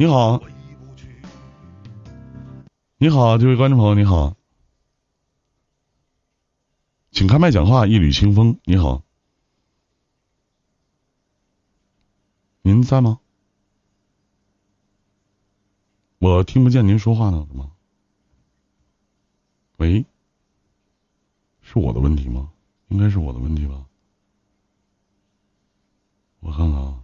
你好，你好，这位观众朋友，你好，请开麦讲话，一缕清风，你好，您在吗？我听不见您说话呢，怎么？喂，是我的问题吗？应该是我的问题吧。我看看啊。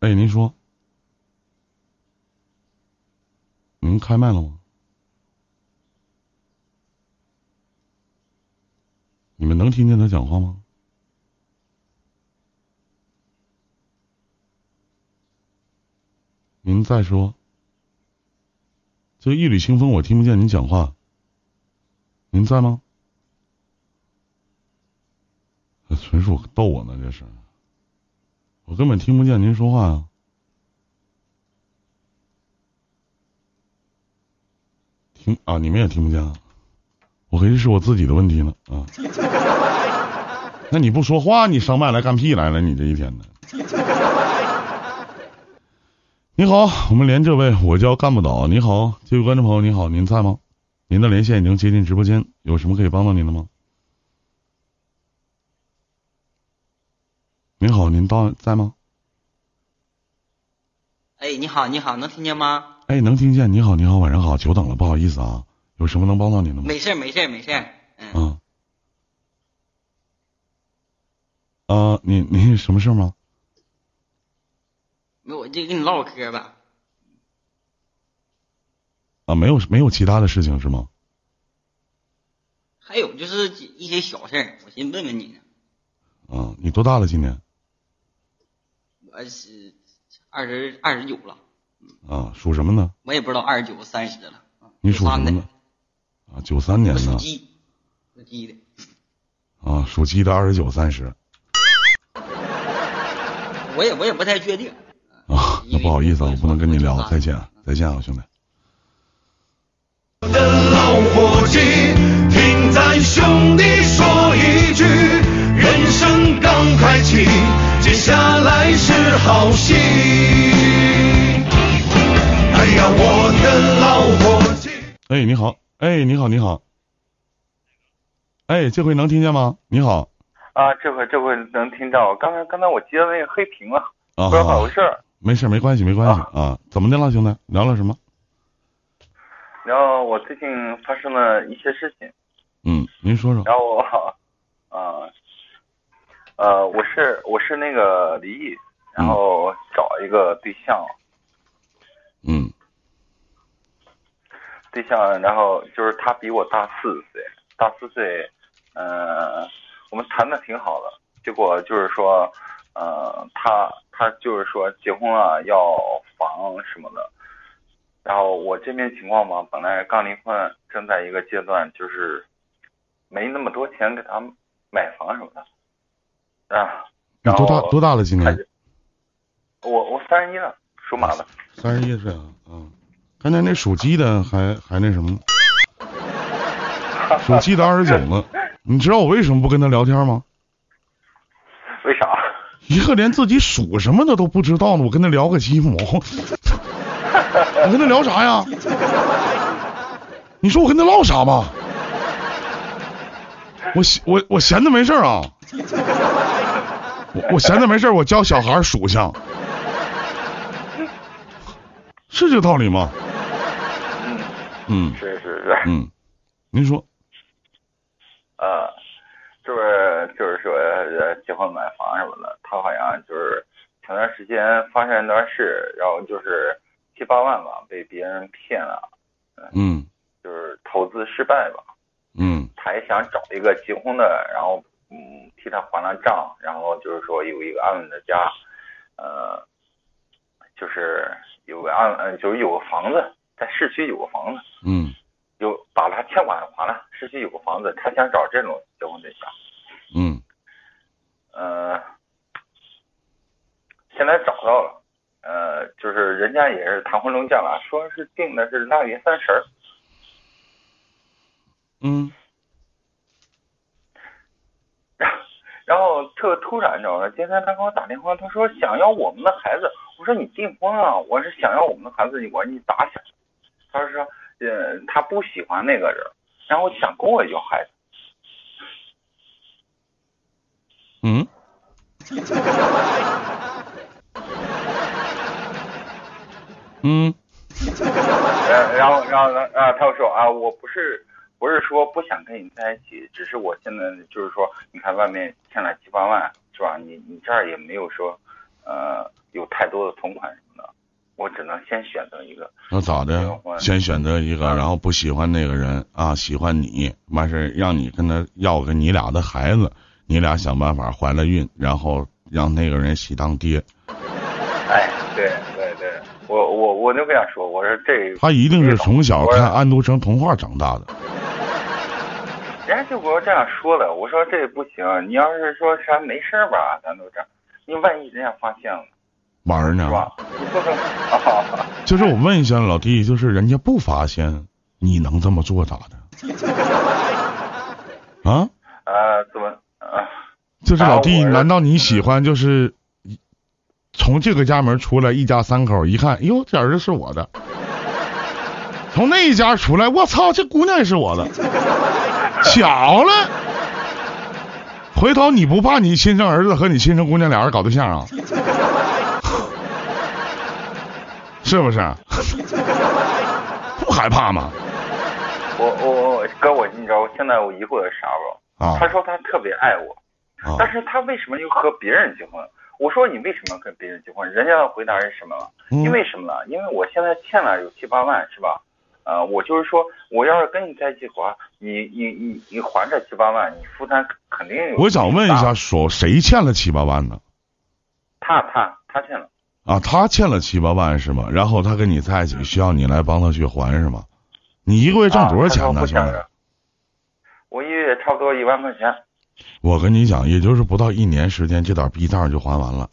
哎，您说，您开麦了吗？你们能听见他讲话吗？您再说，这一缕清风，我听不见您讲话。您在吗？纯属逗我呢，这是。我根本听不见您说话呀！听啊，你们也听不见啊？我合计是我自己的问题呢啊！那你不说话，你上麦来干屁来了？你这一天的。你好，我们连这位，我叫干不倒。你好，这位观众朋友，你好，您在吗？您的连线已经接进直播间，有什么可以帮到您的吗？您好，您到在吗？哎，你好，你好，能听见吗？哎，能听见。你好，你好，晚上好，久等了，不好意思啊，有什么能帮到您的吗？没事，没事，没事。嗯。啊。啊，你你什么事吗？没，我就跟你唠会嗑吧。啊，没有没有其他的事情是吗？还有就是一些小事儿，我先问问你呢。啊，你多大了？今年？我是二十二十九了。啊，属什么呢？我也不知道二十九三十了。你属什么呢？啊，九三年的。属鸡，属鸡的。啊，属鸡的二十九三十。我也我也不太确定。啊，那不好意思啊，我不能跟你聊，再见，再见啊，兄弟。的老伙计，听咱兄弟说一句，人生刚开启，接下来是好戏。哎呀，我的老伙计。哎，你好，哎，你好，你好。哎，这回能听见吗？你好。啊，这回这回能听到。刚才刚才我接的那个黑屏了，不知道咋回事。没事，没关系，没关系啊。怎么的了，兄弟？聊聊什么？然后我最近发生了一些事情，嗯，您说说。然后我，啊，呃，我是我是那个离异，然后找一个对象，嗯，对象，然后就是他比我大四岁，大四岁，嗯，我们谈的挺好的，结果就是说，呃，他他就是说结婚了要房什么的。然后我这边情况嘛，本来刚离婚，正在一个阶段，就是没那么多钱给他买房什么的，啊。你多大多大了？今年？我我三十一了，属马的。三十一岁啊，嗯。刚才那属鸡的还还那什么？属鸡的二十九呢。你知道我为什么不跟他聊天吗？为啥？一个连自己属什么的都不知道呢，我跟他聊个鸡毛。我跟他聊啥呀？你说我跟他唠啥吧？我闲我我闲的没事啊。我我闲的没事，我教小孩属相，是这道理吗？嗯，是是是。嗯，您说。呃，就是就是说结婚买房什么的，他好像就是前段时间发生一段事，然后就是。七八万吧，被别人骗了，嗯，就是投资失败吧，嗯，他也想找一个结婚的，然后嗯替他还了账，然后就是说有一个安稳的家，呃，就是有个安嗯就是有个房子在市区有个房子，嗯，有把他欠款还了，市区有个房子，他想找这种结婚对象，嗯，呃，现在找到了。呃，就是人家也是谈婚论嫁了，说是定的是腊月三十儿。嗯。然然后特突然你知道吗？今天他给我打电话，他说想要我们的孩子，我说你订婚啊，我是想要我们的孩子，我说你打起来。他说呃他不喜欢那个人，然后想跟我要孩子。嗯，嗯，呃，然后，然后呢？啊，他又说啊，我不是，不是说不想跟你在一起，只是我现在就是说，你看外面欠了七八万，是吧？你你这儿也没有说，呃，有太多的存款什么的，我只能先选择一个。那咋的？先选择一个，然后不喜欢那个人啊，喜欢你，完事让你跟他要个你俩的孩子，你俩想办法怀了孕，然后让那个人喜当爹。哎，对对对，我我我就跟他说，我说这他一定是从小看安徒生童话长大的。人家就给我这样说的，我说这不行，你要是说啥没事吧，咱都这样，你万一人家发现了，玩呢？就是我问一下老弟，就是人家不发现，你能这么做咋的？啊？呃，怎么啊？就是老弟，难道你喜欢就是从这个家门出来，一家三口一看，哟，这儿子是我的；从那一家出来，我操，这姑娘也是我的。巧了，回头你不怕你亲生儿子和你亲生姑娘俩人搞对象啊？是不是？不害怕吗？我我我哥，我你知道我现在我疑惑的啥不？啊。他说他特别爱我，但是他为什么又和别人结婚？我说你为什么跟别人结婚？人家的回答是什么了？因为什么呢？因为我现在欠了有七八万，是吧？呃，我就是说，我要是跟你在一起的话，你你你你还这七八万，你负担肯定有。我想问一下，说谁欠了七八万呢？他他他欠了。啊，他欠了七八万是吗？然后他跟你在一起，需要你来帮他去还是吗？你一个月挣多少钱呢？兄弟？我一月差不多一万块钱。我跟你讲，也就是不到一年时间，这点逼账就还完了。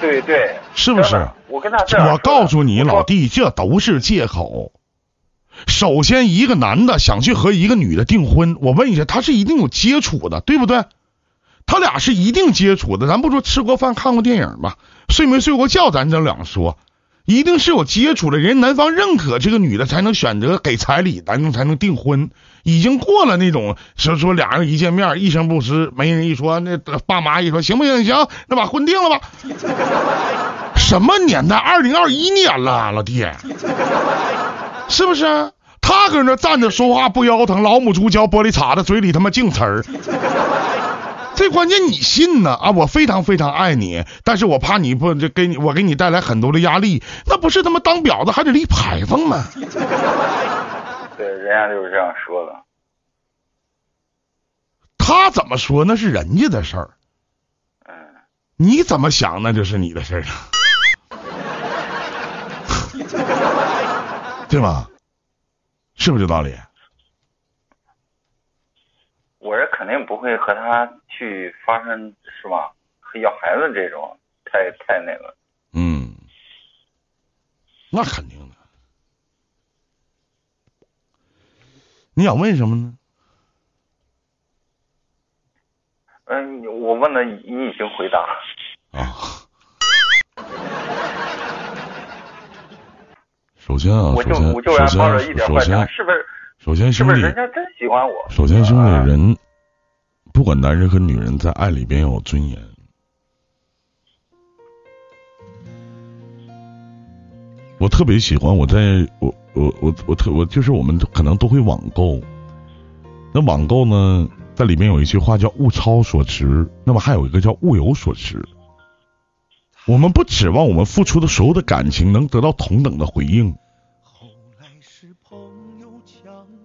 对对，是不是？我跟他我告诉你，老弟，这都是借口。首先，一个男的想去和一个女的订婚，我问一下，他是一定有接触的，对不对？他俩是一定接触的，咱不说吃过饭、看过电影吧，睡没睡过觉，咱这两说，一定是有接触的。人男方认可这个女的，才能选择给彩礼，咱能才能订婚。已经过了那种说说俩人一见面一声不吱，没人一说，那爸妈一说行不行？行，那把婚定了吧。什么年代？二零二一年了，老弟，是不是？他搁那站着说话不腰疼，老母猪嚼玻璃碴子，嘴里他妈净词儿。最关键你信呢啊？我非常非常爱你，但是我怕你不这给你我给你带来很多的压力，那不是他妈当婊子还得立牌坊吗？对，人家就是这样说的。他怎么说那是人家的事儿。嗯。你怎么想那就是你的事儿了 对吧？是不是这道理？我是肯定不会和他去发生，是吧？和要孩子这种，太太那个。嗯。那肯定的。你想问什么呢？嗯，我问了，你已经回答。啊。首先啊，我就首先，首先，首先，是不是？首先，兄弟，人家真喜欢我。首先，兄弟，人不管男人和女人，在爱里边要有尊严。我特别喜欢，我在我我我我特我就是我们可能都会网购，那网购呢，在里面有一句话叫物超所值，那么还有一个叫物有所值。我们不指望我们付出的所有的感情能得到同等的回应。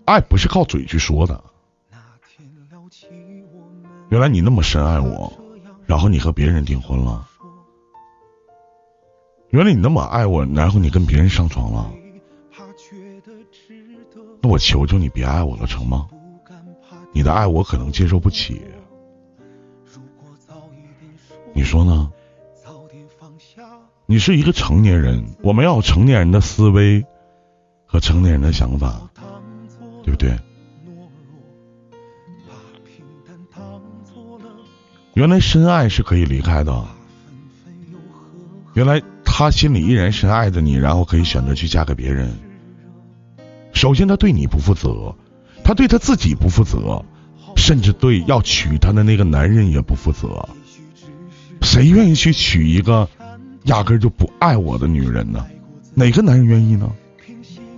爱不是靠嘴去说的。原来你那么深爱我，然后你和别人订婚了。原来你那么爱我，然后你跟别人上床了。那我求求你别爱我了，成吗？你的爱我可能接受不起。你说呢？你是一个成年人，我们要成年人的思维和成年人的想法，对不对？原来深爱是可以离开的，原来他心里依然深爱着你，然后可以选择去嫁给别人。首先，他对你不负责，他对他自己不负责，甚至对要娶她的那个男人也不负责。谁愿意去娶一个压根就不爱我的女人呢？哪个男人愿意呢？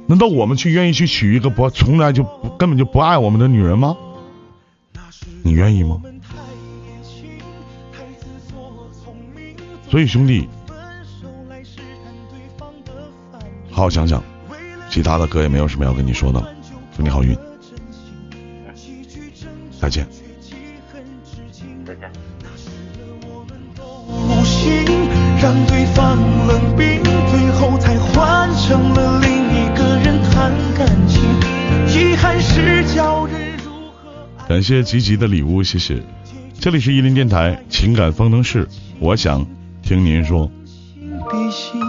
难道我们去愿意去娶一个不从来就不根本就不爱我们的女人吗？你愿意吗？所以兄弟，好好想想，其他的哥也没有什么要跟你说的，祝你好运，再见。让对方冷冰，最后才换成了另一个人谈感情。遗憾是叫人如何感谢吉吉的礼物，谢谢。这里是伊林电台情感方程式，我想听您说。心比心。